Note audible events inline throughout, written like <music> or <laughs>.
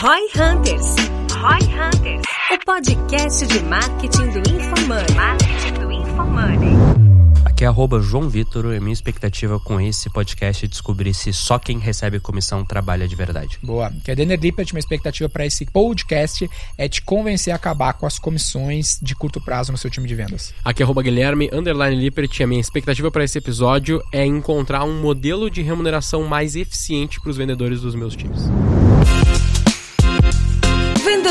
Roy Hunters. Roy Hunters. O podcast de marketing do InfoMoney. Marketing do InfoMoney. Aqui é arroba João Vitor e minha expectativa com esse podcast é descobrir se só quem recebe comissão trabalha de verdade. Boa. Que é Denner Lippert, minha expectativa para esse podcast é te convencer a acabar com as comissões de curto prazo no seu time de vendas. Aqui é arroba Guilherme, underline Lippert, e a minha expectativa para esse episódio é encontrar um modelo de remuneração mais eficiente para os vendedores dos meus times.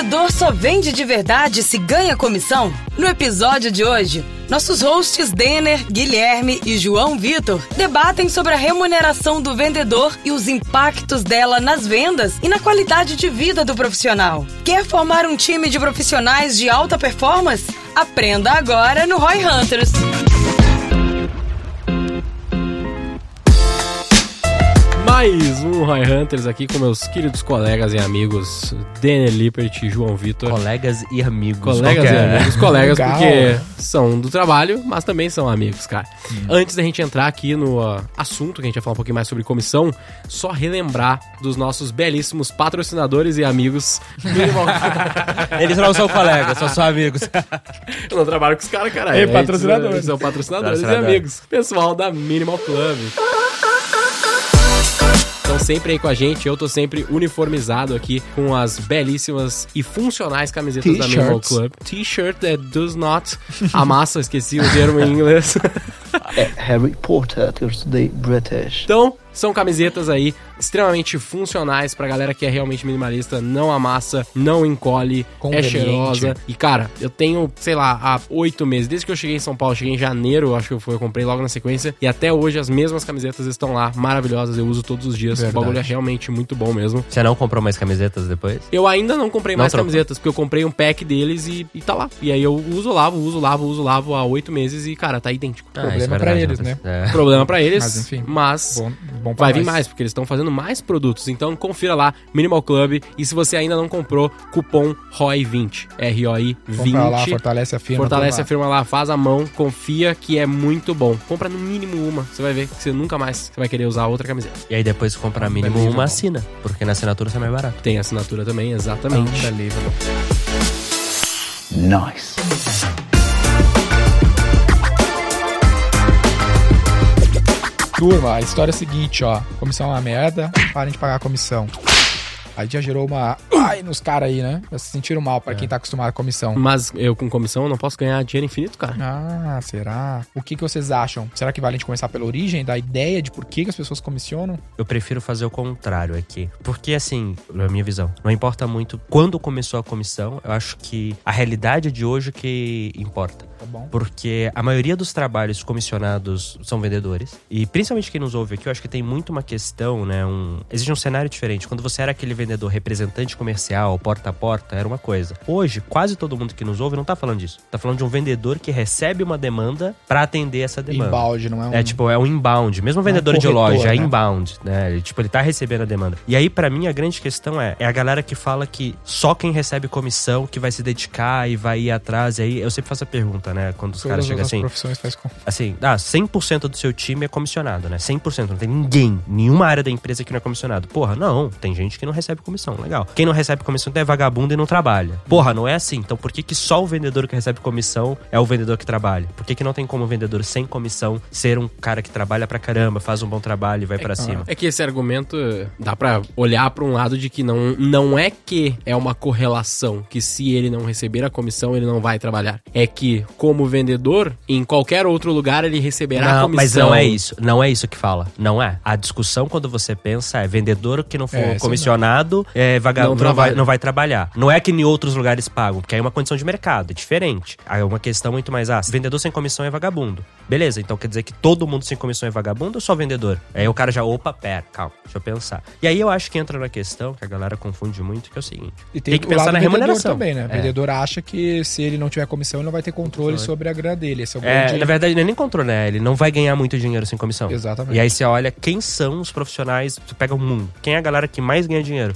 Vendedor só vende de verdade se ganha comissão? No episódio de hoje, nossos hosts Denner, Guilherme e João Vitor debatem sobre a remuneração do vendedor e os impactos dela nas vendas e na qualidade de vida do profissional. Quer formar um time de profissionais de alta performance? Aprenda agora no Roy Hunters. Mais um Roy Hunters aqui com meus queridos colegas e amigos Denner Lippert e João Vitor. Colegas e amigos. Colegas e Qualquer- amigos, colegas, Legal. porque são do trabalho, mas também são amigos, cara. Antes da gente entrar aqui no assunto, que a gente vai falar um pouquinho mais sobre comissão, só relembrar dos nossos belíssimos patrocinadores e amigos. <laughs> Minimal- Eles não são colegas, só são amigos. Eu não trabalho com os caras, cara. E Eles, patrocinadores. eles São patrocinadores Patrocinador. e amigos. Pessoal da Minimal Club. Estão sempre aí com a gente, eu tô sempre uniformizado aqui com as belíssimas e funcionais camisetas da T-shirts. Club. T-shirt that does not amassa, esqueci o termo em inglês. <laughs> Harry Potter, que eu estudei British. Então, são camisetas aí extremamente funcionais pra galera que é realmente minimalista, não amassa, não encolhe, é cheirosa. E cara, eu tenho, sei lá, há oito meses, desde que eu cheguei em São Paulo, cheguei em janeiro, acho que eu, fui, eu comprei logo na sequência, e até hoje as mesmas camisetas estão lá, maravilhosas, eu uso todos os dias. Verdade. O bagulho é realmente muito bom mesmo. Você não comprou mais camisetas depois? Eu ainda não comprei Não mais trocou? camisetas, porque eu comprei um pack deles e, e tá lá. E aí eu uso, lavo, uso, lavo, uso, lavo há oito meses e, cara, tá idêntico. Ah, Problema é pra verdade, eles, né? É. Problema pra eles, Mas, enfim. mas Bom, bom Vai vir nós. mais, porque eles estão fazendo mais produtos. Então confira lá, Minimal Club. E se você ainda não comprou, cupom ROI20. R-O-I 20. Compra lá, fortalece a firma. Fortalece a lá. firma lá, faz a mão, confia que é muito bom. Compra no mínimo uma, você vai ver que você nunca mais você vai querer usar outra camiseta. E aí depois você compra mínimo uma assina, porque na assinatura você é mais barato. Tem assinatura também, exatamente. Unbelievable. Nice. Turma, a história é a seguinte, ó. Comissão é uma merda, parem de pagar a comissão. Aí já gerou uma. Ai, nos caras aí, né? Já se sentiram mal pra quem tá acostumado com comissão. Mas eu com comissão não posso ganhar dinheiro infinito, cara. Ah, será? O que, que vocês acham? Será que vale a gente começar pela origem, da ideia de por que, que as pessoas comissionam? Eu prefiro fazer o contrário aqui. Porque, assim, na minha visão, não importa muito quando começou a comissão, eu acho que a realidade de hoje que importa. Tá bom? Porque a maioria dos trabalhos comissionados são vendedores. E principalmente quem nos ouve aqui, eu acho que tem muito uma questão, né? Um... Existe um cenário diferente. Quando você era aquele vendedor representante comercial, porta a porta, era uma coisa. Hoje, quase todo mundo que nos ouve não tá falando disso. Tá falando de um vendedor que recebe uma demanda pra atender essa demanda. Inbound, não é um. É tipo, é um inbound. Mesmo um vendedor de corretor, loja, é né? inbound, né? Ele, tipo, ele tá recebendo a demanda. E aí, pra mim, a grande questão é, é a galera que fala que só quem recebe comissão que vai se dedicar e vai ir atrás. E aí, eu sempre faço a pergunta, né? Quando os caras Todas chegam as assim, profissões faz com. assim, ah, 100% do seu time é comissionado, né? 100%. Não tem ninguém, nenhuma área da empresa que não é comissionado. Porra, não. Tem gente que não recebe comissão. Legal. Quem não recebe comissão é vagabundo e não trabalha. Porra, não é assim. Então por que, que só o vendedor que recebe comissão é o vendedor que trabalha? Por que, que não tem como o vendedor sem comissão ser um cara que trabalha pra caramba, faz um bom trabalho e vai pra cima? É que esse argumento eh, dá pra olhar pra um lado de que não, não é que é uma correlação, que se ele não receber a comissão, ele não vai trabalhar. É que, como vendedor, em qualquer outro lugar ele receberá a Não, comissão. mas não é isso. Não é isso que fala. Não é. A discussão, quando você pensa, é vendedor que não for É, isso é vagabundo, Não não, vai, não vai trabalhar. Não é que em outros lugares pagam, porque aí é uma condição de mercado, é diferente. Aí é uma questão muito mais ah, vendedor sem comissão é vagabundo. Beleza, então quer dizer que todo mundo sem comissão é vagabundo ou só vendedor? Aí o cara já, opa, pera, calma, deixa eu pensar. E aí eu acho que entra na questão, que a galera confunde muito, que é o seguinte. E tem, tem, que pensar na remuneração. também, né? O É. vendedor acha que se ele não tiver comissão, ele não vai ter controle sobre a grana dele. Esse é o É, na verdade, não é nem controle, né? Ele não vai ganhar muito dinheiro sem comissão. Exatamente. E aí você olha quem são os profissionais, tu pega o mundo. Quem é a galera que mais ganha dinheiro?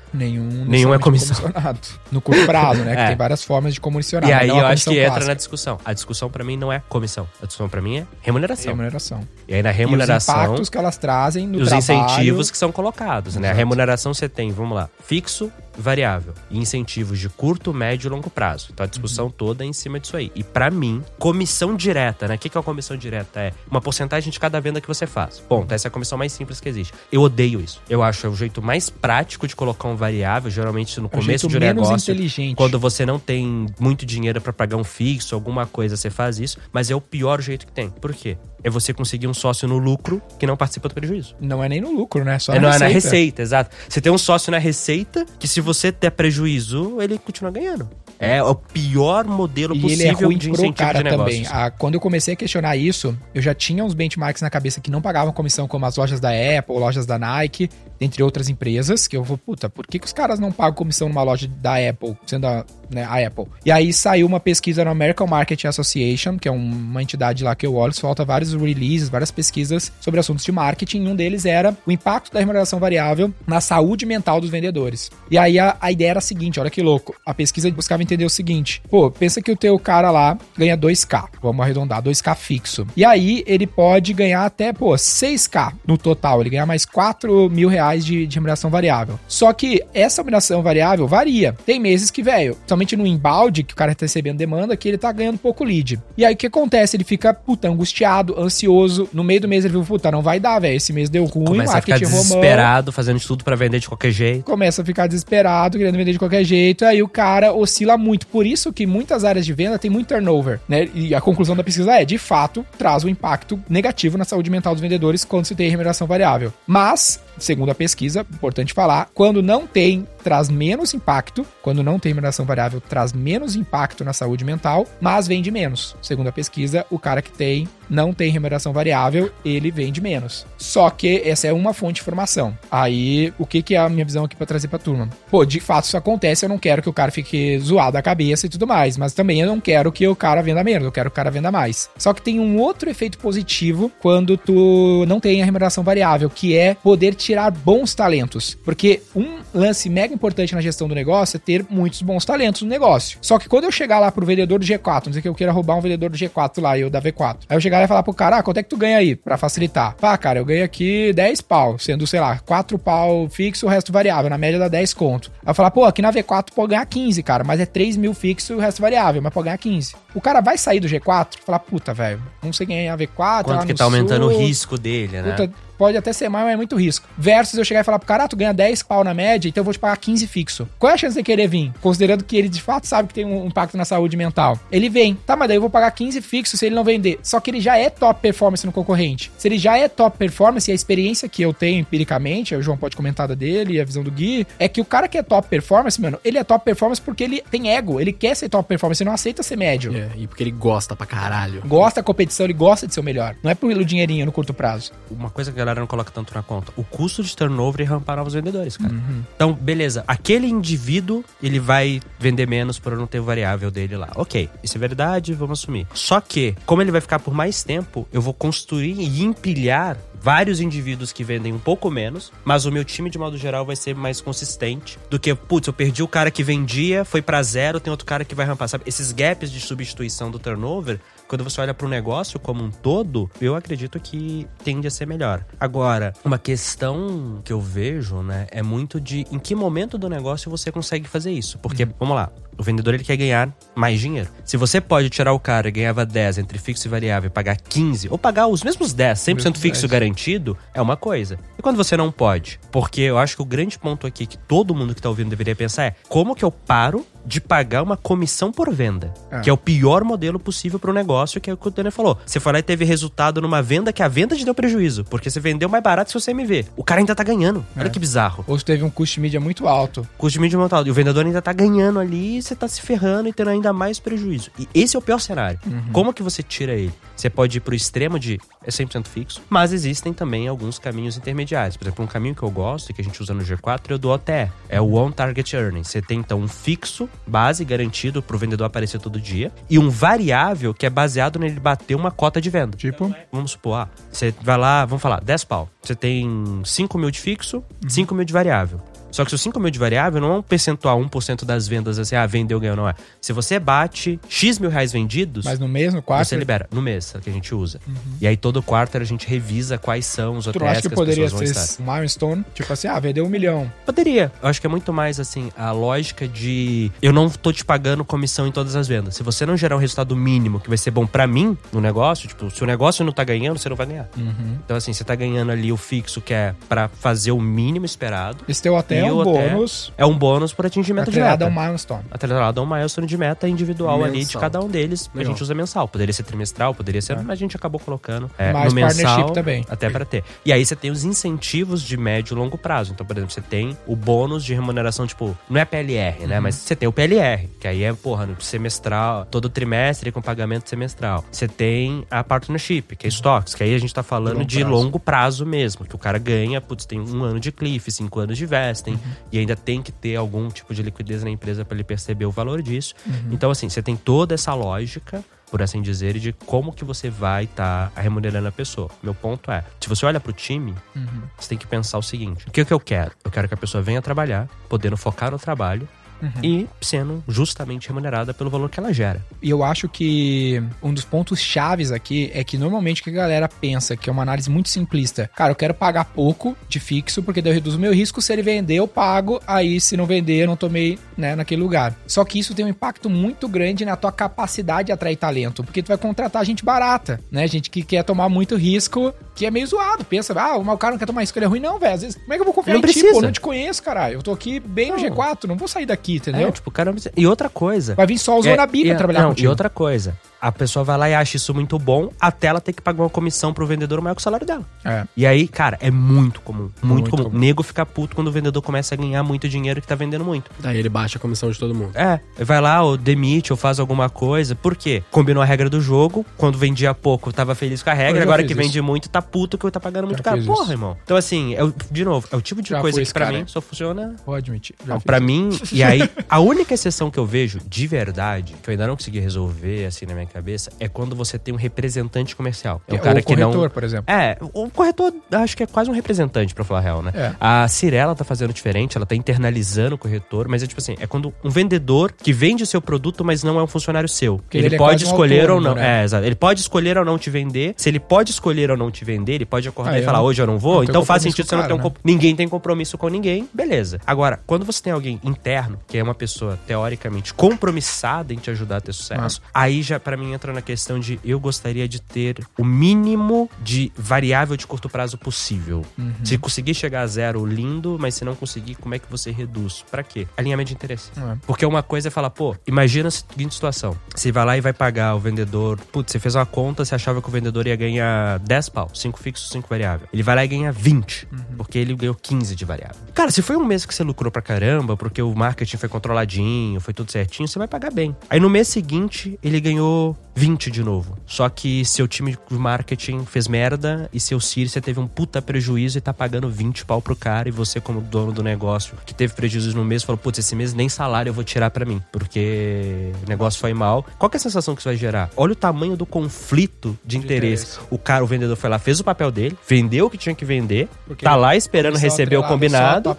Nenhum, Nenhum é comissão. comissionado. No curto prazo, né? <laughs> Que É. tem várias formas de comissionar. E aí eu acho que comissão entra clássica. na discussão. A discussão pra mim não é comissão. A discussão pra mim é remuneração. remuneração. E aí na E os remuneração impactos que elas trazem no os trabalho. incentivos que são colocados, né? A Exato. remuneração você tem, vamos lá, fixo, variável e incentivos de curto, médio e longo prazo. Então a discussão Uhum. toda é em cima disso aí. E pra mim, comissão direta, né? O que que é uma comissão direta? É uma porcentagem de cada venda que você faz. Ponto. Essa é a comissão mais simples que existe. Eu odeio isso. Eu acho é o jeito mais prático de colocar um variável, geralmente no É começo de um negócio. inteligente. Quando você não tem muito dinheiro pra pagar um fixo, alguma coisa, você faz isso, mas é o pior jeito que tem. Por quê? É você conseguir um sócio no lucro que não participa do prejuízo. Não é nem no lucro, né? Só É, na não, é na receita. receita, exato. Você tem um sócio na receita que se você der prejuízo, ele continua ganhando. É o pior modelo E ele possível é ruim de pro incentivo cara de negócios. também. Ah, quando eu comecei a questionar isso, eu já tinha uns benchmarks na cabeça que não pagavam comissão, como as lojas da Apple, lojas da Nike, entre outras empresas, que eu vou, puta, por que, que os caras não pagam comissão numa loja da Apple, sendo a, né, a Apple? E aí saiu uma pesquisa no American Marketing Association, que é um- uma entidade lá que eu olho, falta vários releases, várias pesquisas sobre assuntos de marketing, e um deles era o impacto da remuneração variável na saúde mental dos vendedores. E aí a, a ideia era a seguinte, olha que louco, a pesquisa buscava entender o seguinte, pô, pensa que o teu cara lá ganha 2k, vamos arredondar, 2k fixo. E aí ele pode ganhar até, pô, 6k no total, ele ganha mais 4 mil reais de, de remuneração variável. Só que essa remuneração variável varia. Tem meses que, velho, somente no embalde, que o cara tá recebendo demanda, que ele tá ganhando pouco lead. E aí o que acontece? Ele fica, puta, angustiado, ansioso. No meio do mês ele viu, puta, não vai dar, velho. Esse mês deu ruim, Começa a ficar desesperado, fazendo de tudo pra vender de qualquer jeito. começa a ficar desesperado, querendo vender de qualquer jeito, aí o cara oscila muito. Por isso que muitas áreas de venda tem muito turnover, né? E a conclusão da pesquisa é, de fato, traz um impacto negativo na saúde mental dos vendedores quando se tem remuneração variável. Mas, segundo a pesquisa, importante falar, quando não tem, traz menos impacto, quando não tem remuneração variável, traz menos impacto na saúde mental, mas vende menos. Segundo a pesquisa, o cara que tem não tem remuneração variável, ele vende menos. Só que essa é uma fonte de informação. Aí, o que, que é a minha visão aqui pra trazer pra turma? Pô, de fato isso acontece, eu não quero que o cara fique zoado a cabeça e tudo mais, mas também eu não quero que o cara venda menos, eu quero que o cara venda mais. Só que tem um outro efeito positivo quando tu não tem a remuneração variável, que é poder tirar bons talentos. Porque um lance mega importante na gestão do negócio é ter muitos bons talentos no negócio. Só que quando eu chegar lá pro vendedor do G4, não dizer que eu queira roubar um vendedor do G4 lá, eu da V4. Aí eu chegar e falar pro cara, ah, quanto é que tu ganha aí? Pra facilitar. Pá, cara, eu ganho aqui 10 pau, sendo, sei lá, 4 pau fixo, o resto variável. Na média dá 10 conto. Aí eu falar, pô, aqui na V4 tu pode ganhar 15, cara, mas é 3 mil fixo e o resto variável, mas pode ganhar 15. O cara vai sair do G4 e falar, puta, velho, não sei ganhar V4. lá Quanto que tá aumentando o risco dele, né? Puta, pode até ser mais, mas é muito risco. Versus eu chegar e falar pro cara, ah, tu ganha 10 pau na média, então eu vou te pagar 15 fixo. Qual é a chance de querer vir? Considerando que ele de fato sabe que tem um impacto na saúde mental. Ele vem, tá, mas daí eu vou pagar 15 fixo se ele não vender. Só que ele já é top performance no concorrente. Se ele já é top performance, e a experiência que eu tenho empiricamente, o João pode comentar da dele, e a visão do Gui, é que o cara que é top performance, mano, ele é top performance porque ele tem ego, ele quer ser top performance, ele não aceita ser médio. É, e porque ele gosta pra caralho. Gosta da competição, ele gosta de ser o melhor. Não é pelo dinheirinho no curto prazo. Uma coisa que a galera não coloca tanto na conta, o custo de turnover e rampar novos vendedores, cara. Uhum. Então, beleza, aquele indivíduo, ele vai vender menos por não ter o variável dele lá. Ok, isso é verdade, vamos assumir. Só que, como ele vai ficar por mais tempo, eu vou construir e empilhar vários indivíduos que vendem um pouco menos, mas o meu time, de modo geral, vai ser mais consistente do que, putz, eu perdi o cara que vendia, foi pra zero, tem outro cara que vai rampar, sabe? Esses gaps de substituição do turnover, quando você olha pro negócio como um todo, eu acredito que tende a ser melhor. Agora, uma questão que eu vejo, né, é muito de em que momento do negócio você consegue fazer isso. Porque, vamos lá, o vendedor ele quer ganhar mais dinheiro. Se você pode tirar o cara que ganhava 10 entre fixo e variável e pagar 15, ou pagar os mesmos 10, 100% Mesmos fixo 10. garantido, é uma coisa. E quando você não pode? Porque eu acho que o grande ponto aqui que todo mundo que tá ouvindo deveria pensar é como que eu paro de pagar uma comissão por venda, É. que é o pior modelo possível pro negócio, que é o que o Daniel falou. Você foi lá e teve resultado numa venda que a venda te deu prejuízo, porque você vendeu mais barato se você me vê. O cara ainda tá ganhando. Olha É. que bizarro. Ou teve um custo de mídia muito alto. Custo de mídia montado. E o vendedor ainda tá ganhando ali e você tá se ferrando e tendo ainda mais prejuízo. E esse é o pior cenário. Como que você tira ele? Você pode ir pro extremo de é 100% fixo, mas existem também alguns caminhos intermediários. Por exemplo, um caminho que eu gosto e que a gente usa no G4 é o do OTE. É o On Target Earning. Você tem então um fixo, base garantido pro vendedor aparecer todo dia, e um variável que é baseado nele bater uma cota de venda. Tipo, Vamos supor, ah, você vai lá, vamos falar, 10 pau. Você tem 5 mil de fixo, 5 mil de variável. Só que se o 5 mil de variável não é um percentual, 1% das vendas, assim, ah, vendeu, ganhou, não é. Se você bate X mil reais vendidos, Mas no mês, no quarto, você libera no mês que a gente usa. E aí todo quarto a gente revisa quais são os hotéis que, que as poderia pessoas ser um milestone? Tipo assim, ah, vendeu um milhão. Poderia. Eu acho que é muito mais assim a lógica de eu não tô te pagando comissão em todas as vendas. Se você não gerar um resultado mínimo que vai ser bom pra mim no negócio, tipo, se o negócio não tá ganhando, você não vai ganhar. Uhum. Então assim, você tá ganhando ali o fixo que é pra fazer o mínimo esperado. Esse teu hotel É um hotel bônus É um bônus por atingimento de atrelado meta. a um milestone. Atrelado a um milestone de meta individual ali de Mensal. cada um deles. A Legal. gente usa mensal. Poderia ser trimestral, poderia ser. É. Mas a gente acabou colocando é, Mais no mensal. partnership também. Até pra ter. E aí você tem os incentivos de médio e longo prazo. Então, por exemplo, você tem o bônus de remuneração, tipo, não é PLR, Uhum. né? Mas você tem o PLR, que aí é, porra, no semestral, todo trimestre com pagamento semestral. Você tem a partnership, que é stocks, que aí a gente tá falando Longo de prazo. longo prazo mesmo. Que o cara ganha, putz, tem um ano de cliff, cinco anos de vesting, Uhum. e ainda tem que ter algum tipo de liquidez na empresa para ele perceber o valor disso. Uhum. Então, assim, você tem toda essa lógica, por assim dizer, de como que você vai estar remunerando a pessoa. Meu ponto é, se você olha pro time, Uhum. você tem que pensar o seguinte: o que, que eu quero? Eu quero que a pessoa venha trabalhar, podendo focar no trabalho. Uhum. E sendo justamente remunerada pelo valor que ela gera. E eu acho que um dos pontos chaves aqui é que normalmente o que a galera pensa, que é uma análise muito simplista. Cara, eu quero pagar pouco de fixo, porque daí eu reduzo o meu risco. Se ele vender, eu pago. Aí, se não vender, eu não tomei né, naquele lugar. Só que isso tem um impacto muito grande na tua capacidade de atrair talento. Porque tu vai contratar gente barata, né? Gente que quer tomar muito risco, que é meio zoado. Pensa, ah, o cara não quer tomar risco, ele é ruim. Não, velho. Às vezes, como é que eu vou confiar Não em ti, precisa. pô? Eu não te conheço, caralho. Eu tô aqui bem no Não. G4, não vou sair daqui, entendeu? É, tipo, o cara não precisa- E outra coisa. Vai vir só o É, Zonabi pra trabalhar não, contigo. E outra coisa, a pessoa vai lá e acha isso muito bom, até ela ter que pagar uma comissão pro vendedor maior que o salário dela. É. E aí, cara, é muito comum. Muito, Muito comum. comum. Nego fica puto quando o vendedor começa a ganhar muito dinheiro que tá vendendo muito. Daí ele baixa a comissão de todo mundo. É, vai lá, ou demite, ou faz alguma coisa. Por quê? Combinou a regra do jogo. Quando vendia pouco, tava feliz com a Eu regra. Agora que isso. vende muito, tá puto que tá pagando muito Já caro. Porra, isso. irmão. Então, assim, é o- de novo, é o tipo de Já coisa que pra cara. mim só funciona Vou admitir. já não, pra isso. mim, e aí, a única exceção que eu vejo, de verdade, que eu ainda não consegui resolver, assim, na minha cabeça, é quando você tem um representante comercial. É um É, cara o que corretor, não... por exemplo. É, o corretor, acho que é quase um representante, pra falar a real, né? É. A Cirela tá fazendo diferente, ela tá internalizando o corretor, mas é tipo assim, é quando um vendedor que vende o seu produto, mas não é um funcionário seu. Porque ele, ele é pode um escolher ou autônomo, não. né? É, exato. Ele pode escolher ou não te vender. Se ele pode escolher ou não te vender, ele pode acordar Ah, e falar, não- hoje eu não vou. tenho Então faz sentido você não ter um comp- Ninguém tem compromisso com ninguém, beleza. Agora, quando você tem alguém interno, que é uma pessoa teoricamente compromissada em te ajudar a ter sucesso, aí já pra mim entra na questão de eu gostaria de ter o mínimo de variável de curto prazo possível. Se conseguir chegar a zero, lindo, mas se não conseguir, como é que você reduz? Pra quê? Alinhamento de interesse. É. Porque uma coisa é falar, pô, imagina a seguinte situação. Você vai lá e vai pagar o vendedor. Putz, você fez uma conta, você achava que o vendedor ia ganhar 10 pau, 5 fixos, 5 variável. Ele vai lá e ganha 20, porque ele ganhou 15 de variável. Cara, se foi um mês que você lucrou pra caramba, porque o marketing foi controladinho, foi tudo certinho, você vai pagar bem. Aí no mês seguinte, ele ganhou Hello 20 de novo. Só que seu time de marketing fez merda e seu você teve um puta prejuízo e tá pagando 20 pau pro cara e você como dono do negócio que teve prejuízo no mês falou, putz, esse mês nem salário eu vou tirar pra mim, porque o negócio foi mal. Qual que é a sensação que isso vai gerar? Olha o tamanho do conflito de, interesse. interesse. O cara, o vendedor foi lá, fez o papel dele, vendeu o que tinha que vender, Porque tá lá esperando receber o combinado.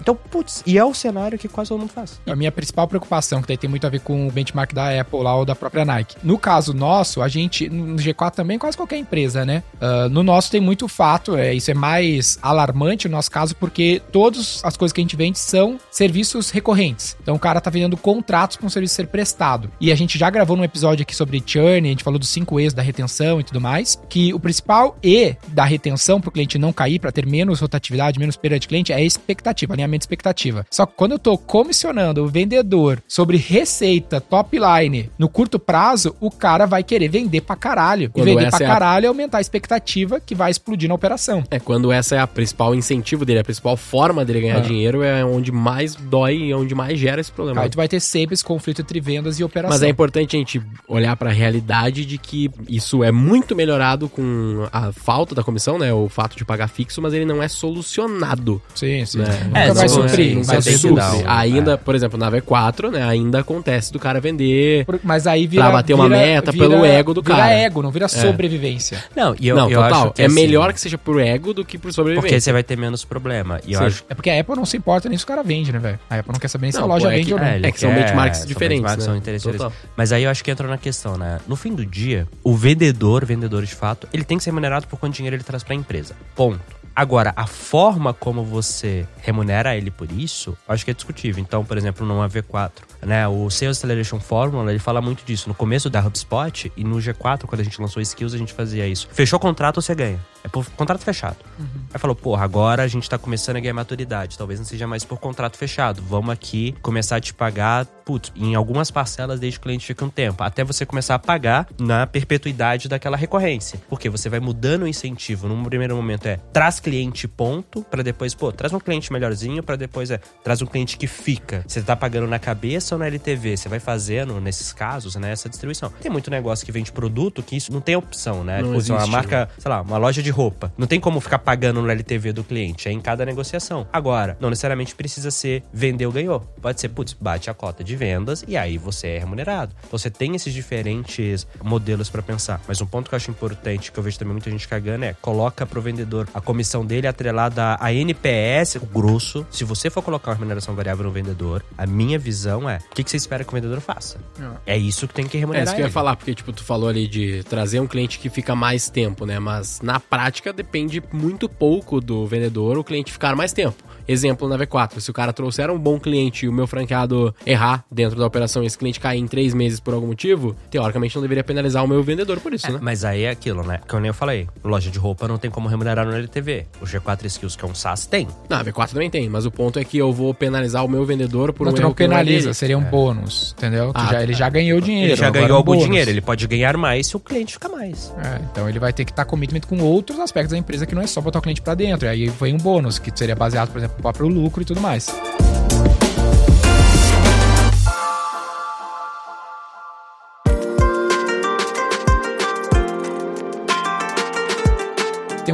Então, putz, e é o cenário que quase todo mundo faz. A minha principal preocupação, que daí tem muito a ver com o benchmark da Apple lá ou da própria Nike. No caso nosso, a gente, no G4 também, quase qualquer empresa, né? Ah, no nosso tem muito fato, é, isso é mais alarmante no nosso caso, porque todas as coisas que a gente vende são serviços recorrentes. Então o cara tá vendendo contratos para um serviço ser prestado. E a gente já gravou num episódio aqui sobre churn, a gente falou dos cinco E's da retenção e tudo mais, que o principal E da retenção para o cliente não cair, para ter menos rotatividade, menos perda de cliente, é expectativa, alinhamento de expectativa. Só que quando eu tô comissionando o vendedor sobre receita top line no curto prazo, o cara vai querer vender pra caralho. Quando e vender essa pra é a- caralho é aumentar a expectativa que vai explodir na operação. É, quando essa é a principal incentivo dele, a principal forma dele ganhar É. dinheiro, é onde mais dói e onde mais gera esse problema. Aí tu vai ter sempre esse conflito entre vendas e operação. Mas é importante a gente olhar pra realidade de que isso é muito melhorado com a falta da comissão, né? O fato de pagar fixo, mas ele não é solucionado. Sim, sim. Né? Nunca É, vai não é- suprir. não Não vai que dar um- Ainda, por exemplo, na V4, né? Ainda acontece do cara vender Por- Mas aí vira. pra bater uma vira- afeta pelo ego do vira cara. ego, não vira sobrevivência. Não, e eu, não, eu total. acho que é assim, melhor que seja por ego do que por sobrevivência. Porque você vai ter menos problema. E acho É porque a Apple não se importa nem se o cara vende, né, velho? A Apple não quer saber nem se Não, a loja pô, é vende que- ou não. ele É que são benchmarks são diferentes, benchmarks, né? são interessantes. Mas aí eu acho que entra na questão, né? No fim do dia, o vendedor, vendedor de fato, ele tem que ser remunerado por quanto dinheiro ele traz pra empresa. Ponto. Agora, a forma como você remunera ele por isso, eu acho que é discutível. Então, por exemplo, no AV4, né, o Sales Acceleration Formula, ele fala muito disso. No começo da HubSpot e no G4, quando a gente lançou Skills, a gente fazia isso. Fechou o contrato, você ganha. É por contrato fechado. Aí falou, porra, agora a gente tá começando a ganhar maturidade. Talvez não seja mais por contrato fechado. Vamos aqui começar a te pagar, putz, em algumas parcelas desde que o cliente fica um tempo. Até você começar a pagar na perpetuidade daquela recorrência. Porque você vai mudando o incentivo. Num primeiro momento é traz cliente ponto, pra depois, pô, traz um cliente melhorzinho, pra depois é traz um cliente que fica. Você tá pagando na cabeça ou na LTV? Você vai fazendo, nesses casos, né, essa distribuição. Tem muito negócio que vende produto que isso não tem opção, né? Não uma existe, marca, sei lá, uma loja de roupa. Não tem como ficar pagando no LTV do cliente, é em cada negociação. Agora, não necessariamente precisa ser vendeu, ganhou. Pode ser, putz, bate a cota de vendas e aí você é remunerado. Então você tem esses diferentes modelos pra pensar. Mas um ponto que eu acho importante, que eu vejo também muita gente cagando, é coloca pro vendedor a comissão dele atrelada a NPS, o grosso. Se você for colocar uma remuneração variável no vendedor, a minha visão é, o que, que você espera que o vendedor faça? É isso que tem que É remunerar isso que eu ia ele. falar, porque, tipo, tu falou ali de trazer um cliente que fica mais tempo, né? Mas na prática depende muito pouco do vendedor o cliente ficar mais tempo. Exemplo na V4, se o cara trouxer um bom cliente e o meu franqueado errar dentro da operação e esse cliente cair em três meses por algum motivo, teoricamente não deveria penalizar o meu vendedor por isso, É, né? Mas aí é aquilo, né? Que eu nem falei. Loja de roupa não tem como remunerar no LTV. O G4 Skills, que é um SaaS, tem. Não, a V4 também tem, mas o ponto é que eu vou penalizar o meu vendedor por Não, um tu não erro que não é penaliza, seria um bônus, entendeu? Ah, já- ele já ganhou dinheiro. Ele já ganhou um algum bônus. dinheiro. Ele pode ganhar mais se o cliente ficar mais. É, então ele vai ter que estar commitment com outros aspectos da empresa que não é só botar o cliente pra dentro. E aí vem um bônus, que seria baseado, por exemplo, próprio lucro e tudo mais.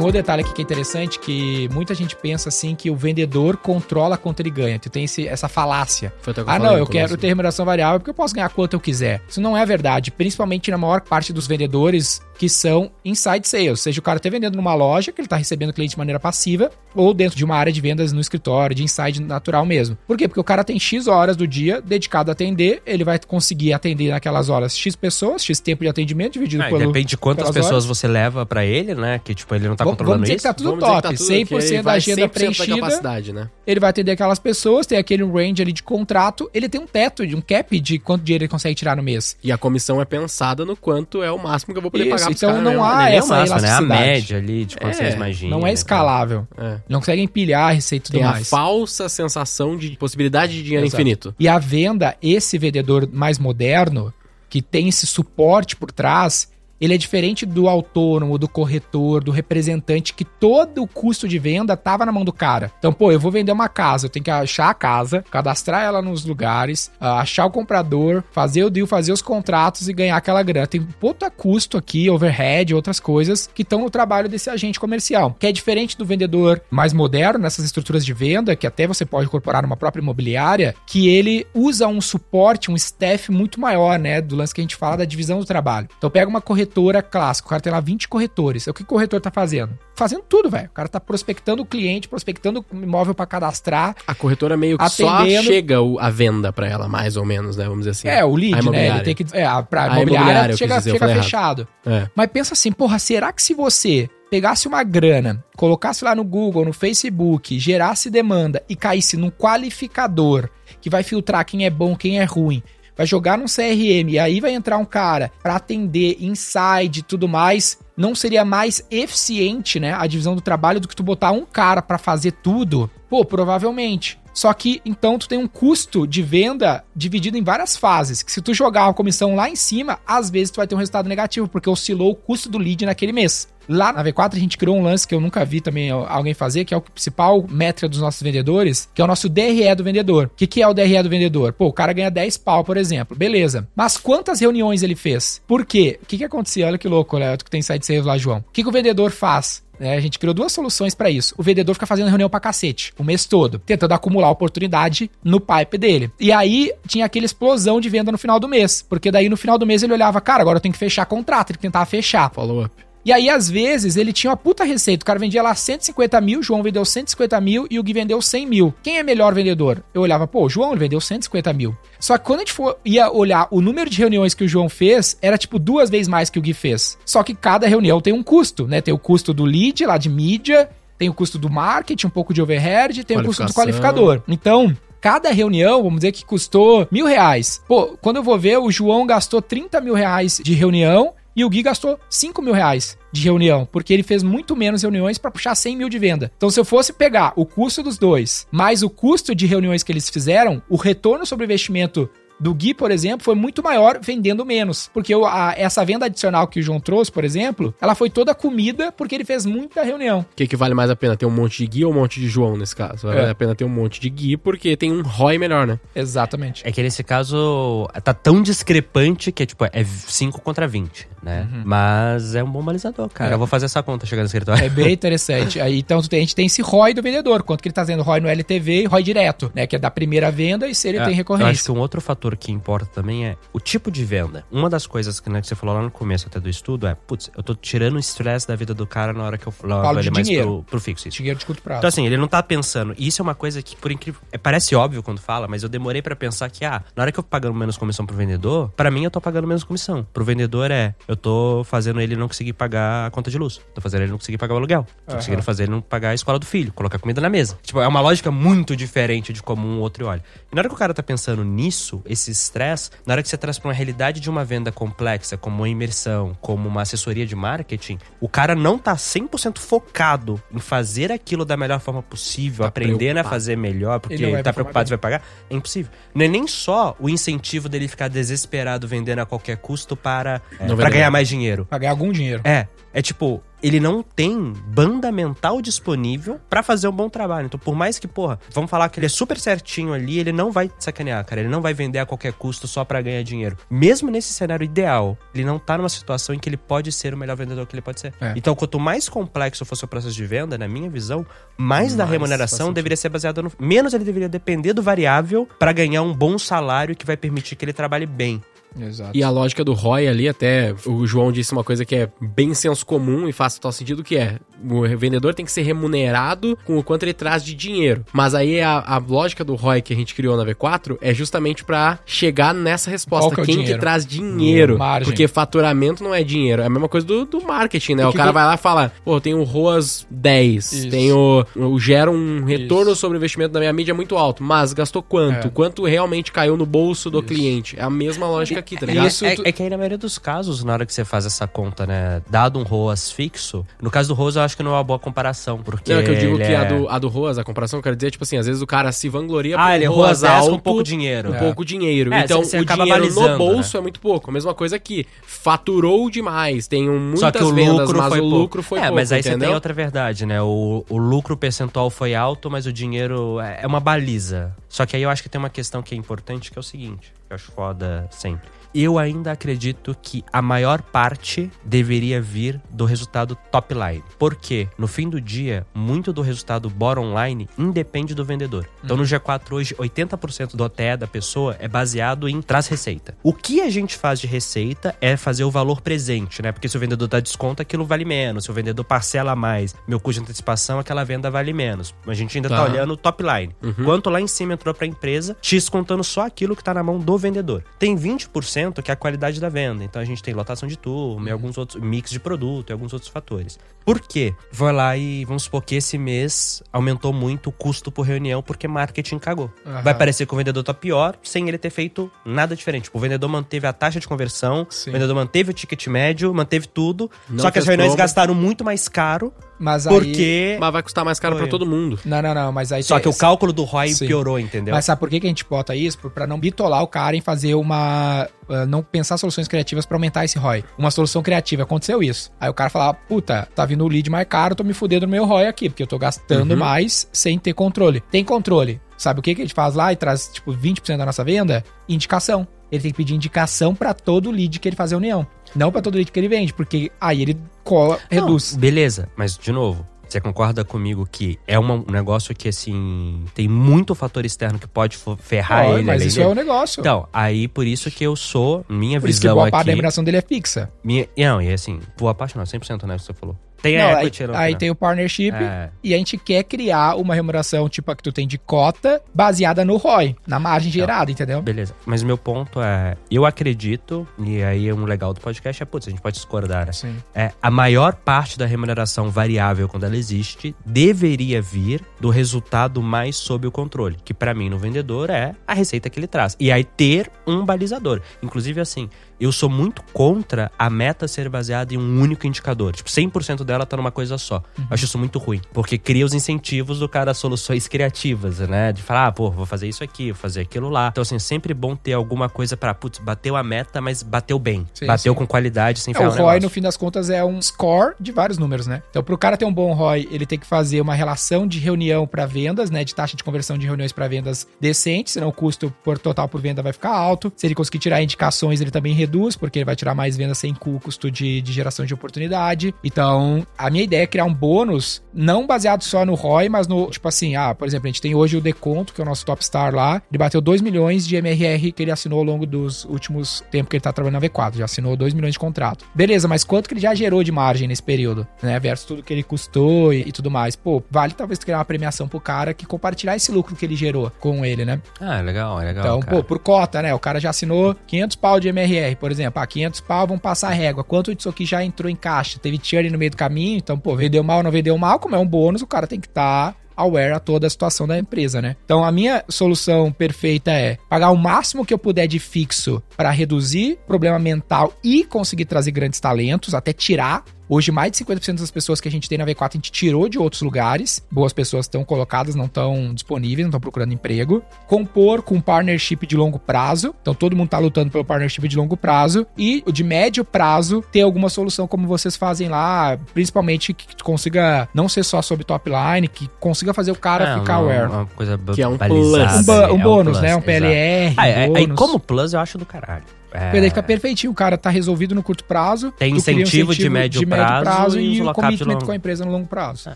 Tem um outro detalhe aqui que é interessante, que muita gente pensa assim que o vendedor controla quanto ele ganha. Tu tem esse- essa falácia. Ah, não, eu quero ter remuneração variável porque eu posso ganhar quanto eu quiser. Isso não é verdade, principalmente na maior parte dos vendedores que são inside sales. Ou seja, o cara tá vendendo numa loja que ele tá recebendo cliente de maneira passiva ou dentro de uma área de vendas no escritório, de inside natural mesmo. Por quê? Porque o cara tem X horas do dia dedicado a atender, ele vai conseguir atender naquelas horas X pessoas, X tempo de atendimento dividido Ah, pelo... depende de quantas pessoas horas. você leva pra ele, né? Que, tipo, ele não tá controlando vamos dizer isso. que tá tudo Vamos dizer que top, tá tudo- que ele 100% da agenda 100% preenchida. da capacidade, né? ele vai atender aquelas pessoas, tem aquele range ali de contrato, ele tem um teto, de um cap de quanto dinheiro ele consegue tirar no mês. E a comissão é pensada no quanto é o máximo que eu vou poder Isso, pagar então caras não mesmo. há Nem é essa máximo, né? A elasticidade. média ali de quanto É, vocês imaginam. não é né? escalável. É. Não consegue empilhar a receita e tudo Tem a mais. falsa sensação de possibilidade de dinheiro Exato. infinito. E a venda, esse vendedor mais moderno, que tem esse suporte por trás, ele é diferente do autônomo, do corretor, do representante, que todo o custo de venda tava na mão do cara. Então, pô, eu vou vender uma casa, eu tenho que achar a casa, cadastrar ela nos lugares, ah, achar o comprador, fazer o deal, fazer os contratos e ganhar aquela grana. Tem puta custo aqui, overhead, outras coisas, que estão no trabalho desse agente comercial, que é diferente do vendedor mais moderno, nessas estruturas de venda, que até você pode incorporar numa própria imobiliária, que ele usa um suporte, um staff muito maior, né, do lance que a gente fala da divisão do trabalho. Então pega uma corretora clássica, o cara tem lá 20 corretores. O que o corretor tá fazendo? Fazendo tudo, velho. O cara tá prospectando o cliente, prospectando o imóvel pra cadastrar. A corretora meio que Atendendo- só chega a venda pra ela, mais ou menos, né? Vamos dizer assim. É, o lead, né? Ele tem que. É, pra A imobiliária, imobiliária, chega, dizer, chega fechado. É. Mas pensa assim, porra, será que se você pegasse uma grana, colocasse lá no Google, no Facebook, gerasse demanda e caísse num qualificador que vai filtrar quem é bom, quem é ruim, vai jogar num CRM e aí vai entrar um cara pra atender inside e tudo mais, não seria mais eficiente, né, a divisão do trabalho do que tu botar um cara pra fazer tudo? Pô, provavelmente. Só que então tu tem um custo de venda dividido em várias fases. Que se tu jogar uma comissão lá em cima, às vezes tu vai ter um resultado negativo, porque oscilou o custo do lead naquele mês. Lá na V4 a gente criou um lance que eu nunca vi também alguém fazer, que é o principal métrica dos nossos vendedores, que é o nosso DRE do vendedor. O que, que é o DRE do vendedor? Pô, o cara ganha 10 pau, por exemplo. Beleza. Mas quantas reuniões ele fez? Por quê? O que, que acontecia? Olha que louco, olha, tu que tem site sales lá, João. O que, que o vendedor faz? É, a gente criou duas soluções para isso. O vendedor fica fazendo reunião pra cacete o mês todo, tentando acumular oportunidade no pipe dele. E aí tinha aquela explosão de venda no final do mês, porque daí no final do mês ele olhava, cara, agora eu tenho que fechar contrato, ele tentava fechar. Follow up. E aí, às vezes, ele tinha uma puta receita. O cara vendia lá 150 mil, João vendeu 150 mil e o Gui vendeu 100 mil. Quem é melhor vendedor? Eu olhava, pô, o João vendeu 150 mil. Só que quando a gente for, ia olhar o número de reuniões que o João fez, era tipo duas vezes mais que o Gui fez. Só que cada reunião tem um custo, né? Tem o custo do lead lá de mídia, tem o custo do marketing, um pouco de overhead, tem o custo do qualificador. Então, cada reunião, vamos dizer que custou mil reais. Pô, quando eu vou ver, o João gastou 30 mil reais de reunião e o Gui gastou 5 mil reais de reunião, porque ele fez muito menos reuniões para puxar 100 mil de venda. Então, se eu fosse pegar o custo dos dois, mais o custo de reuniões que eles fizeram, o retorno sobre investimento do Gui, por exemplo, foi muito maior vendendo menos. Porque a, essa venda adicional que o João trouxe, por exemplo, ela foi toda comida porque ele fez muita reunião. O que, que vale mais a pena? Ter um monte de Gui ou um monte de João nesse caso? Vale É. a pena ter um monte de Gui porque tem um ROI melhor, né? Exatamente. É que nesse caso tá tão discrepante que é tipo, é 5 contra 20, né? Mas é um bom balizador, cara. É. Eu vou fazer essa conta chegando no escritório. É bem <laughs> interessante. Aí, então, a gente tem esse ROI do vendedor, quanto que ele tá fazendo ROI no LTV e ROI direto, né? Que é da primeira venda e se ele É, tem Eu acho recorrência. que um outro fator que importa também é o tipo de venda. Uma das coisas que, né, que você falou lá no começo até do estudo é, putz, eu tô tirando o estresse da vida do cara na hora que eu Falo ele mais pro, pro fixo. Isso. Dinheiro de curto prazo. Então, assim, ele não tá pensando. E isso é uma coisa que, por incrível. é, parece óbvio quando fala, mas eu demorei pra pensar que, ah, na hora que eu tô pagando menos comissão pro vendedor, pra mim eu tô pagando menos comissão. Pro vendedor é, eu tô fazendo ele não conseguir pagar a conta de luz. Tô fazendo ele não conseguir pagar o aluguel. Tô Aham. conseguindo fazer ele não pagar a escola do filho, colocar comida na mesa. Tipo, é uma lógica muito diferente de como um outro olha. E na hora que o cara tá pensando nisso, esse estresse, na hora que você traz pra uma realidade de uma venda complexa, como uma imersão, como uma assessoria de marketing, o cara não tá 100% focado em fazer aquilo da melhor forma possível, Tá aprendendo a preocupado. fazer melhor, porque Ele vai tá preocupado se vai pagar. É impossível. Não é nem só o incentivo dele ficar desesperado vendendo a qualquer custo para, é, vender. ganhar mais dinheiro. Pra ganhar algum dinheiro. É, é tipo, ele não tem banda mental disponível pra fazer um bom trabalho. Então, por mais que, porra, vamos falar que ele é super certinho ali, ele não vai sacanear, cara. Ele não vai vender a qualquer custo só pra ganhar dinheiro. Mesmo nesse cenário ideal, ele não tá numa situação em que ele pode ser o melhor vendedor que ele pode ser. É. Então, quanto mais complexo fosse o processo de venda, na minha visão, mais, da Mais remuneração faz sentido. deveria ser baseada no. Menos ele deveria depender do variável pra ganhar um bom salário que vai permitir que ele trabalhe bem. Exato. E a lógica do ROI ali, até o João disse uma coisa que é bem senso comum e faz total sentido, que é o vendedor tem que ser remunerado com o quanto ele traz de dinheiro. Mas aí a, a lógica do ROI que a gente criou na V4 é justamente pra chegar nessa resposta. Que é o Quem que traz dinheiro? Margem. Porque faturamento não é dinheiro. É a mesma coisa do, do marketing, né? O cara que- vai lá e fala, pô, eu tenho ROAS 10, Isso. tenho, eu gero um retorno Isso. sobre o investimento da minha mídia muito alto, mas gastou quanto? É. Quanto realmente caiu no bolso do Isso. cliente? É a mesma lógica aqui, tá ligado? Isso é, é que aí, na maioria dos casos, na hora que você faz essa conta, né, dado um ROAS fixo, no caso do ROAS eu acho que não é uma boa comparação, porque Não, é que eu digo que a, é- do, a do ROAS, a comparação, eu quero dizer, tipo assim, às vezes o cara se vangloria Ah, por ele ROAS 10 alto, com pouco dinheiro. com É. pouco dinheiro. É, então, cê- cê o acaba dinheiro no bolso é muito pouco. A mesma coisa aqui. Faturou demais, tem um, muitas Só que o vendas, lucro mas foi o lucro foi é, pouco, mas aí você entendeu? tem outra verdade, né? O, o lucro percentual foi alto, mas o dinheiro é é uma baliza. Só que aí eu acho que tem uma questão que é importante, que é o seguinte, que eu acho foda sempre. Eu ainda acredito que a maior parte deveria vir do resultado top line. Porque, no fim do dia, muito do resultado bottom line independe do vendedor. Então, no G4 hoje, 80% do OTE da pessoa é baseado em traz receita. O que a gente faz de receita é fazer o valor presente, né? Porque se o vendedor dá desconto, aquilo vale menos. Se o vendedor parcela mais, meu custo de antecipação, aquela venda vale menos. A gente ainda tá, Tá. olhando o top line. Quanto lá em cima entrou pra empresa, te descontando só aquilo que tá na mão do vendedor. Tem 20% que é a qualidade da venda. Então a gente tem lotação de turma e alguns outros mix de produto e alguns outros fatores. Por quê? Vou lá e vamos supor que esse mês aumentou muito o custo por reunião porque marketing cagou. Aham. Vai parecer que o vendedor tá pior sem ele ter feito nada diferente. Tipo, o vendedor manteve a taxa de conversão, Sim. o vendedor manteve o ticket médio, manteve tudo. Não só que as reuniões promo. gastaram muito mais caro Mas aí... Porque. Mas vai custar mais caro pra todo mundo. Não, não, não, mas aí... Só que o cálculo do ROI Sim. piorou, entendeu? Mas sabe por que, que a gente bota isso? Pra não bitolar o cara em fazer uma. ah, não pensar soluções criativas pra aumentar esse ROI. Uma solução criativa, aconteceu isso. Aí o cara fala: puta, tá vindo o lead mais caro, tô me fudendo no meu ROI aqui, porque eu tô gastando Uhum. mais sem ter controle. Tem controle. Sabe o que, que a gente faz lá e traz, tipo, 20% da nossa venda? Indicação. Ele tem que pedir indicação pra todo lead que ele fazer a união. Não pra todo lead que ele vende, porque aí ele cola, Não, reduz. beleza, mas de novo, você concorda comigo que é uma- um negócio que, assim, tem muito fator externo que pode ferrar Ó, ele. mas isso dele? é o negócio. Então, aí por isso que eu sou, minha Por isso que visão boa parte da aqui... remuneração dele é fixa. Minha, não, e assim, parte não, 100% né, que você falou. Tem Não, aí, equity aí final. tem o partnership É. e a gente quer criar uma remuneração tipo a que tu tem de cota baseada no ROI, na margem gerada, entendeu? Beleza, mas o meu ponto é, eu acredito, e aí um legal do podcast é, putz, a gente pode discordar, né? Sim. É, a maior parte da remuneração variável, quando ela existe, deveria vir do resultado mais sob o controle, que pra mim no vendedor é a receita que ele traz. E aí ter um balizador. Inclusive assim, eu sou muito contra a meta ser baseada em um único indicador. Tipo, 100% dela tá numa coisa só. Eu acho isso muito ruim, porque cria os incentivos do cara soluções <laughs> criativas, né? De falar, ah, pô, vou fazer isso aqui, vou fazer aquilo lá. Então assim, é sempre bom ter alguma coisa pra, putz, bateu a meta, mas bateu bem. Sim, bateu sim. com qualidade, sem É, o ferrar ROI, no fim das contas, é um score de vários números, né? Então, pro cara ter um bom ROI, ele tem que fazer uma relação de reunião para vendas, né? De taxa de conversão de reuniões para vendas decente, senão o custo por total por venda vai ficar alto. Se ele conseguir tirar indicações, ele também reduz, porque ele vai tirar mais vendas sem cu- custo de, de geração de oportunidade. Então, a minha ideia é criar um bônus, não baseado só no ROI, mas no, tipo assim, ah, por exemplo, a gente tem hoje o Deconto, que é o nosso top star lá, ele bateu 2 milhões de MRR que ele assinou ao longo dos últimos tempos que ele tá trabalhando na V4, já assinou 2 milhões de contrato. Beleza, mas quanto que ele já gerou de margem nesse período, né, versus tudo que ele custou e, e tudo mais. Pô, vale talvez criar uma premiação pro cara que compartilhar esse lucro que ele gerou com ele, né? Ah, é legal, é legal. Então, cara. pô, por cota, né? O cara já assinou 500 pau de MRR, por exemplo. Ah, 500 pau, vão passar a régua. Quanto disso aqui já entrou em caixa? Teve churn no meio do caminho, então, pô, vendeu mal, não vendeu mal, como é um bônus, o cara tem que estar aware a toda a situação da empresa, né? Então, a minha solução perfeita é pagar o máximo que eu puder de fixo para reduzir problema mental e conseguir trazer grandes talentos, até tirar Hoje, mais de 50% das pessoas que a gente tem na V4 a gente tirou de outros lugares. Boas pessoas estão colocadas, não estão disponíveis, não estão procurando emprego. Compor com partnership de longo prazo. Então, todo mundo está lutando pelo partnership de longo prazo. E o de médio prazo, ter alguma solução como vocês fazem lá. Principalmente que tu consiga não ser só sobre top line, que consiga fazer o cara É, ficar uma, aware. Uma coisa Que é um plus. Um, né? um É bônus, plus, né? Um. PLR. Ah, é- aí como plus eu acho do caralho. É, Porque daí fica perfeitinho, o cara tá resolvido no curto prazo. Tem cria um incentivo de médio prazo e e, o de commitment longo. com a empresa no longo prazo.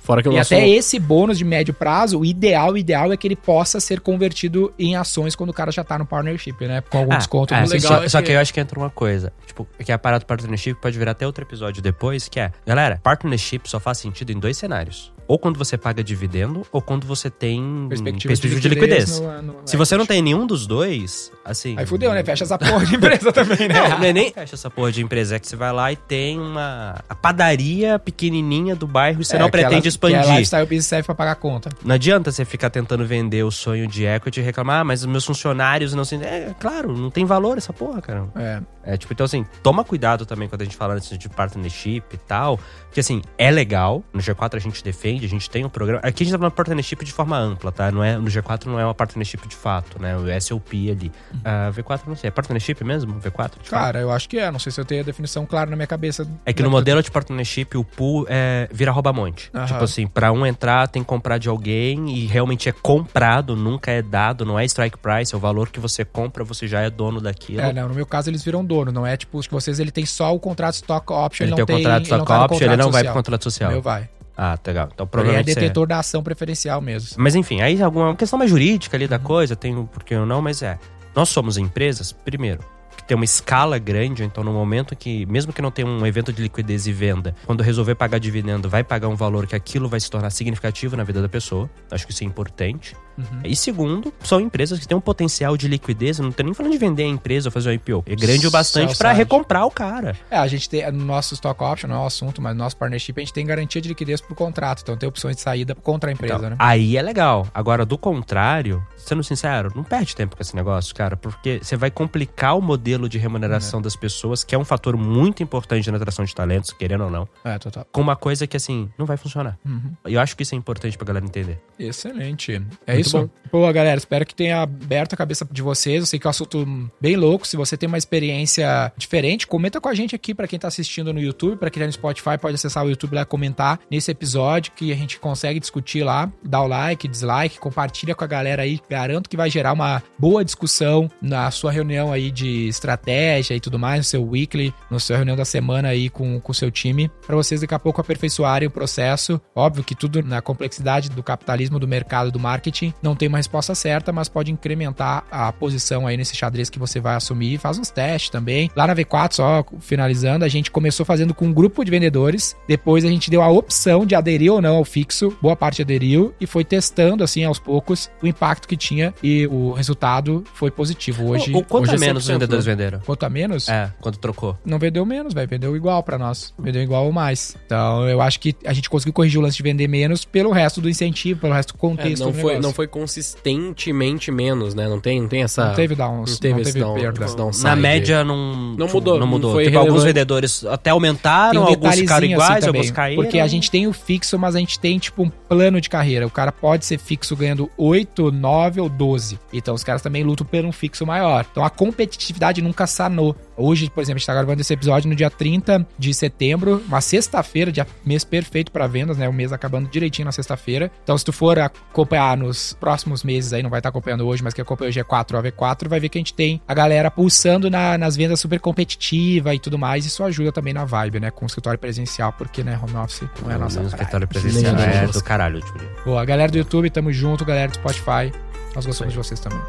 Fora que o E até esse bônus de médio prazo, o ideal, o ideal é que ele possa ser convertido em ações quando o cara já tá no partnership, né? Com algum Ah, desconto. é, legal só, é só que- que eu acho que entra uma coisa. Tipo, que é a parada do partnership pode virar até outro episódio depois, que é... Galera, partnership só faz sentido em dois cenários. Ou quando você paga dividendo, ou quando você tem Perspectiva, perspectiva de liquidez. no- no- Se você não tem nenhum dos dois, assim... Aí fudeu, né? Fecha essa porra de empresa também, né? Não, <laughs> não é nem fecha essa porra de empresa, é que você vai lá e tem uma a padaria pequenininha do bairro e você É, não que ela- pretende Que expandir. lifestyle business serve pra pagar a conta. Não adianta você ficar tentando vender o sonho de equity e reclamar, ah, mas os meus funcionários não se. É, claro, não tem valor essa porra, cara. É. É, tipo, então assim, toma cuidado também quando a gente fala de partnership e tal. Porque assim, é legal. No G4 a gente defende, a gente tem um programa. Aqui a gente tá falando partnership de forma ampla, tá? Não é, no G4 não é uma partnership de fato, né? O SOP ali. Ah, V4 não sei. É partnership mesmo? V4? de fato? Cara, eu acho que é. Não sei se eu tenho a definição clara na minha cabeça. É que no modelo de partnership, o pool é, vira rouba-monte. Aham. Tipo assim, pra um entrar, tem que comprar de alguém e realmente é comprado, nunca é dado, não é strike price, é o valor que você compra, você já é dono daquilo. É, não, no meu caso eles viram dono, não é tipo, os que vocês, ele tem só o contrato stock option, ele ele tem não o contrato de ele não stock tá no option, ele não vai pro contrato social. O meu vai. Ah, tá legal. Então Ele é detetor da ação preferencial mesmo. Mas enfim, aí alguma questão mais jurídica ali da coisa, tem um porquê ou não, mas é. Nós somos empresas, primeiro, que tem uma escala grande, então no momento que, mesmo que não tenha um evento de liquidez e venda, quando resolver pagar dividendo, vai pagar um valor que aquilo vai se tornar significativo na vida da pessoa. Acho que isso é importante. E segundo, são empresas que têm um potencial de liquidez, não tô nem falando de vender a empresa ou fazer um IPO. É grande o bastante side. recomprar o cara. É, a gente tem, no nosso stock option, não é o assunto, mas no nosso partnership, a gente tem garantia de liquidez pro contrato. Então tem opções de saída contra a empresa, Então, né? Aí é legal. Agora, do contrário, sendo sincero, não perde tempo com esse negócio, cara, porque você vai complicar o modelo de remuneração das pessoas, que é um fator muito importante na atração de talentos, querendo ou não, É, total. com uma coisa que, assim, não vai funcionar. Uhum. Eu acho que isso é importante pra galera entender. Excelente. É Muito isso. bom. Pô, galera, espero que tenha aberto a cabeça de vocês. Eu sei que é um assunto bem louco. Se você tem uma experiência diferente, comenta com a gente aqui pra quem tá assistindo no YouTube, pra quem tá no Spotify, pode acessar o YouTube lá e comentar nesse episódio que a gente consegue discutir lá. Dá o like, dislike, compartilha com a galera aí. Garanto que vai gerar uma boa discussão na sua reunião aí de estratégia e tudo mais, no seu weekly, na sua reunião da semana aí com o seu time, pra vocês daqui a pouco aperfeiçoarem o processo. Óbvio que tudo na complexidade do capitalismo, do mercado, do marketing, não tem uma resposta certa, mas pode incrementar a posição aí nesse xadrez que você vai assumir. Faz uns testes também. Lá na V4, só finalizando, a gente começou fazendo com um grupo de vendedores, depois a gente deu a opção de aderir ou não ao fixo, boa parte aderiu e foi testando assim aos poucos o impacto que tinha e o resultado foi positivo. Hoje, ou, ou quanto hoje a menos os 100%, vendedores né? venderam? Quanto a menos? É, quando trocou. não vendeu menos, vai vendeu igual pra nós. Vendeu igual ou mais. Então, eu acho que a gente conseguiu corrigir o lance de vender menos pelo resto do incentivo, pelo resto do É, contexto não, do foi, não foi consistentemente menos, né? Não tem, não tem essa. Não teve downs, não teve não teve down- perda. downside Na média não, Não mudou, Não mudou. não foi Tipo, alguns vendedores até aumentaram, um alguns ficaram iguais, assim alguns também, caíram. Porque a gente tem o fixo, mas a gente tem, tipo, um plano de carreira. O cara pode ser fixo ganhando 8, 9 ou 12. Então, os caras também lutam por um fixo maior. Então, a competitividade nunca sanou. Hoje, por exemplo, a gente tá gravando esse episódio no dia 30 de setembro, uma sexta-feira, dia, mês perfeito para vendas, né? O mês acabando direitinho na sexta-feira. Então, se tu for acompanhar nos próximos meses aí, não vai estar acompanhando hoje, mas que acompanha o G4 ou a V4, vai ver que a gente tem a galera pulsando na- nas vendas super competitiva e tudo mais. Isso ajuda também na vibe, né? Com o escritório presencial, porque, né, home office não é a nossa no praia. escritório presencial é gosto. do caralho, tipo. Boa, galera do YouTube, tamo junto, galera do Spotify. Nós gostamos de vocês também.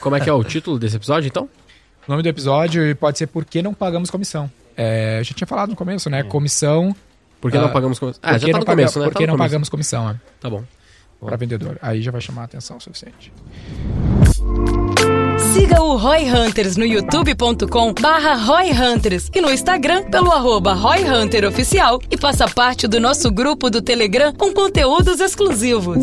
Como é que é o título desse episódio, então? O nome do episódio pode ser Por que não pagamos comissão? É, eu já tinha falado no começo, né? Comissão. Por que Ah, não pagamos comissão? Ah, por já que tá não no começo, paga- né? Por Tá que no não começo. pagamos comissão, é, Tá bom. para vendedor? Aí já vai chamar a atenção o suficiente. Siga o Roy Hunters no youtube.com barra Roy Hunters e no Instagram pelo arroba Roy Hunter Oficial e faça parte do nosso grupo do Telegram com conteúdos exclusivos.